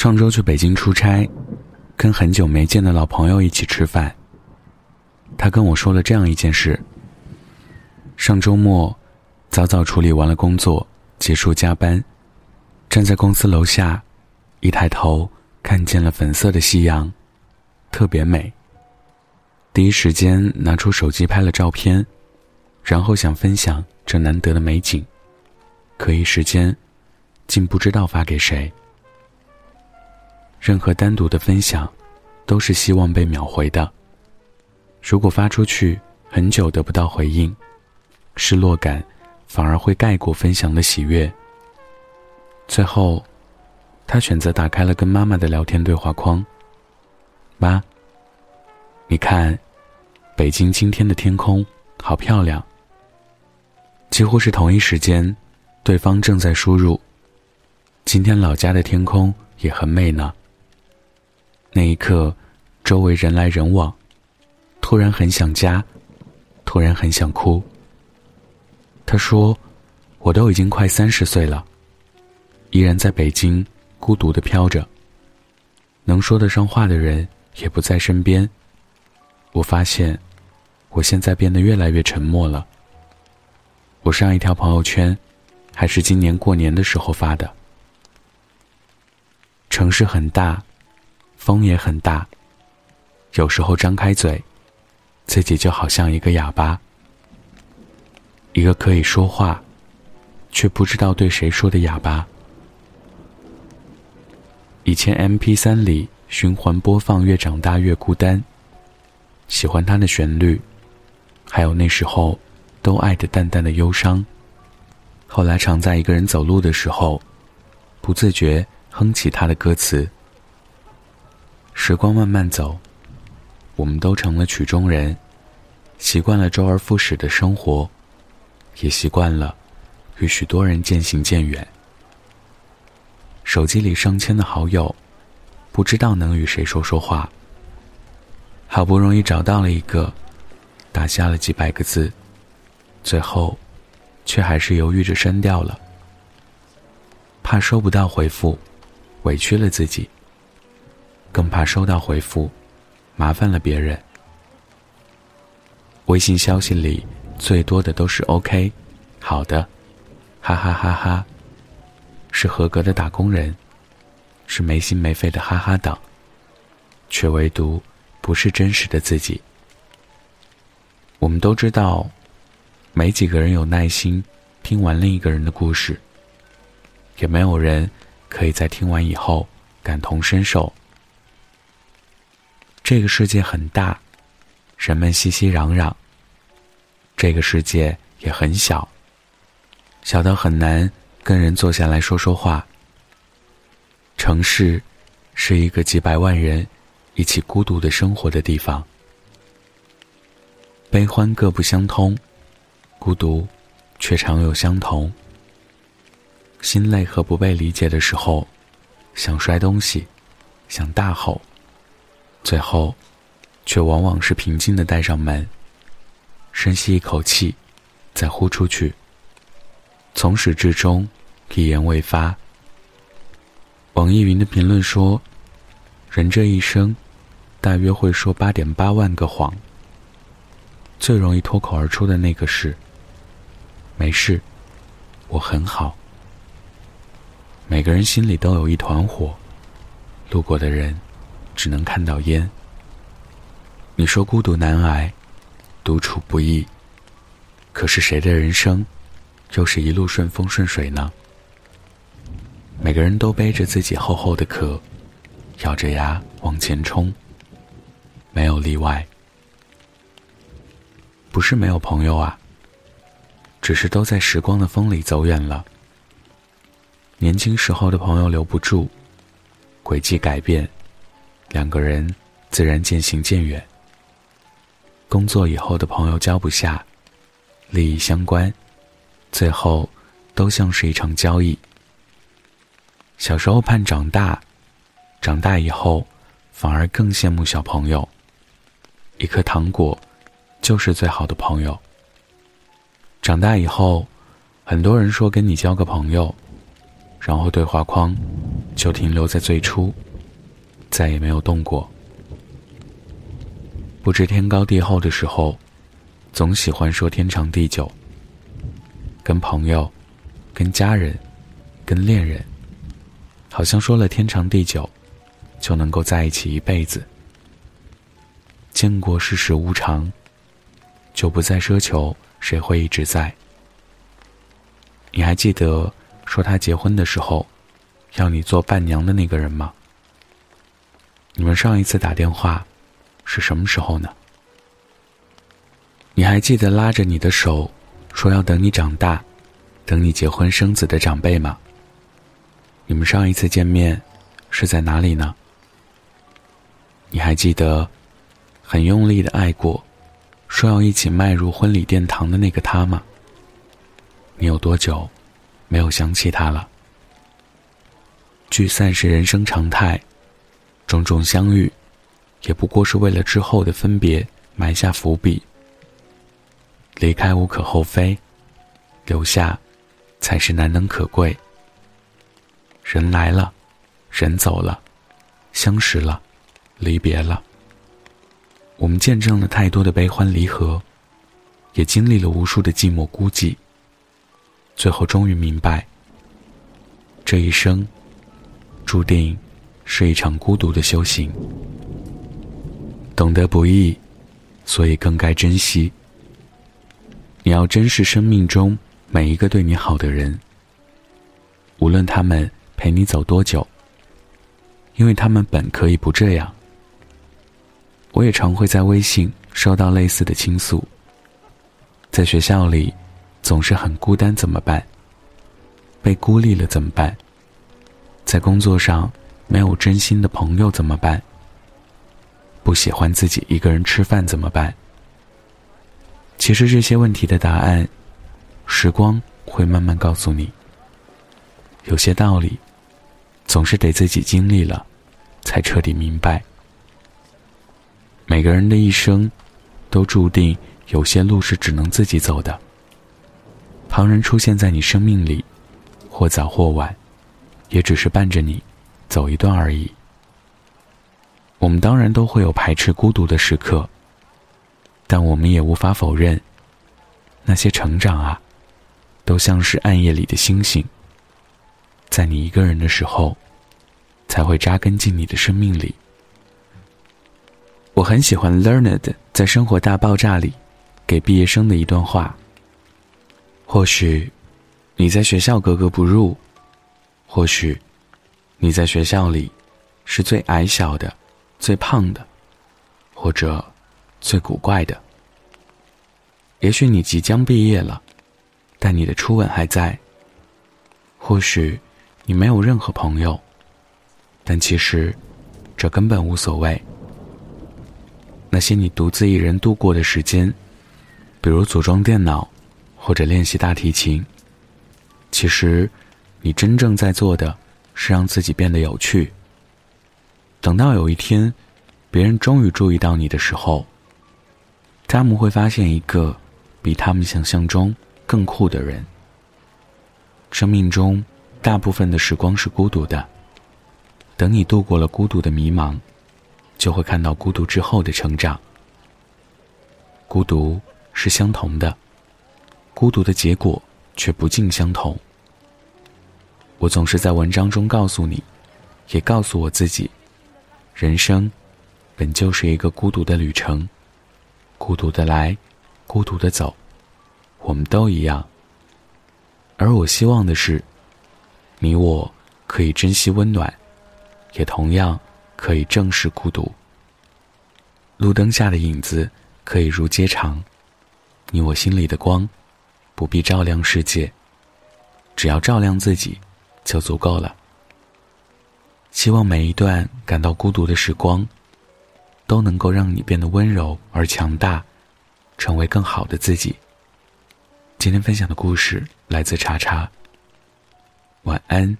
上周去北京出差，跟很久没见的老朋友一起吃饭。他跟我说了这样一件事：上周末，早早处理完了工作，结束加班，站在公司楼下，一抬头看见了粉色的夕阳，特别美。第一时间拿出手机拍了照片，然后想分享这难得的美景，可一时间，竟不知道发给谁。任何单独的分享，都是希望被秒回的。如果发出去很久得不到回应，失落感反而会盖过分享的喜悦。最后，他选择打开了跟妈妈的聊天对话框。妈，你看，北京今天的天空好漂亮。几乎是同一时间，对方正在输入：“今天老家的天空也很美呢。”那一刻，周围人来人往，突然很想家，突然很想哭。他说：“我都已经快三十岁了，依然在北京孤独的飘着。能说得上话的人也不在身边。我发现，我现在变得越来越沉默了。我上一条朋友圈，还是今年过年的时候发的。城市很大。”风也很大，有时候张开嘴，自己就好像一个哑巴，一个可以说话，却不知道对谁说的哑巴。以前 M P 三里循环播放《越长大越孤单》，喜欢它的旋律，还有那时候都爱的淡淡的忧伤。后来常在一个人走路的时候，不自觉哼起他的歌词。时光慢慢走，我们都成了曲中人，习惯了周而复始的生活，也习惯了与许多人渐行渐远。手机里上千的好友，不知道能与谁说说话。好不容易找到了一个，打下了几百个字，最后却还是犹豫着删掉了，怕收不到回复，委屈了自己。更怕收到回复，麻烦了别人。微信消息里最多的都是 “OK”，好的，哈哈哈哈，是合格的打工人，是没心没肺的哈哈党，却唯独不是真实的自己。我们都知道，没几个人有耐心听完另一个人的故事，也没有人可以在听完以后感同身受。这个世界很大，人们熙熙攘攘。这个世界也很小，小到很难跟人坐下来说说话。城市是一个几百万人一起孤独的生活的地方，悲欢各不相通，孤独却常有相同。心累和不被理解的时候，想摔东西，想大吼。最后，却往往是平静的带上门，深吸一口气，再呼出去。从始至终，一言未发。网易云的评论说：“人这一生，大约会说八点八万个谎。最容易脱口而出的那个是‘没事，我很好’。每个人心里都有一团火，路过的人。”只能看到烟。你说孤独难挨，独处不易。可是谁的人生，又是一路顺风顺水呢？每个人都背着自己厚厚的壳，咬着牙往前冲，没有例外。不是没有朋友啊，只是都在时光的风里走远了。年轻时候的朋友留不住，轨迹改变。两个人自然渐行渐远。工作以后的朋友交不下，利益相关，最后都像是一场交易。小时候盼长大，长大以后反而更羡慕小朋友。一颗糖果就是最好的朋友。长大以后，很多人说跟你交个朋友，然后对话框就停留在最初，再也没有动过。不知天高地厚的时候，总喜欢说天长地久。跟朋友、跟家人、跟恋人，好像说了天长地久，就能够在一起一辈子。见过世事无常，就不再奢求谁会一直在。你还记得说他结婚的时候，要你做伴娘的那个人吗？你们上一次打电话是什么时候呢？你还记得拉着你的手，说要等你长大，等你结婚生子的长辈吗？你们上一次见面是在哪里呢？你还记得很用力的爱过，说要一起迈入婚礼殿堂的那个他吗？你有多久没有想起他了？聚散是人生常态，种种相遇，也不过是为了之后的分别埋下伏笔。离开无可厚非，留下才是难能可贵。人来了，人走了，相识了，离别了。我们见证了太多的悲欢离合，也经历了无数的寂寞孤寂。最后终于明白，这一生注定是一场孤独的修行。懂得不易，所以更该珍惜。你要珍视生命中每一个对你好的人，无论他们陪你走多久，因为他们本可以不这样。我也常会在微信收到类似的倾诉，在学校里。总是很孤单，怎么办？被孤立了怎么办？在工作上没有真心的朋友怎么办？不喜欢自己一个人吃饭怎么办？其实这些问题的答案，时光会慢慢告诉你。有些道理，总是得自己经历了，才彻底明白。每个人的一生，都注定有些路是只能自己走的。旁人出现在你生命里，或早或晚，也只是伴着你走一段而已。我们当然都会有排斥孤独的时刻，但我们也无法否认，那些成长啊，都像是暗夜里的星星，在你一个人的时候，才会扎根进你的生命里。我很喜欢 Learned 在《生活大爆炸》里给毕业生的一段话。或许，你在学校格格不入；或许，你在学校里是最矮小的、最胖的，或者最古怪的。也许你即将毕业了，但你的初吻还在。或许，你没有任何朋友，但其实这根本无所谓。那些你独自一人度过的时间，比如组装电脑。或者练习大提琴，其实，你真正在做的，是让自己变得有趣。等到有一天，别人终于注意到你的时候，他们会发现一个比他们想象中更酷的人。生命中大部分的时光是孤独的，等你度过了孤独的迷茫，就会看到孤独之后的成长。孤独是相同的。孤独的结果却不尽相同。我总是在文章中告诉你，也告诉我自己，人生本就是一个孤独的旅程，孤独的来，孤独的走，我们都一样。而我希望的是，你我可以珍惜温暖，也同样可以正视孤独。路灯下的影子可以如街长，你我心里的光。不必照亮世界，只要照亮自己，就足够了。希望每一段感到孤独的时光，都能够让你变得温柔而强大，成为更好的自己。今天分享的故事来自查查，晚安。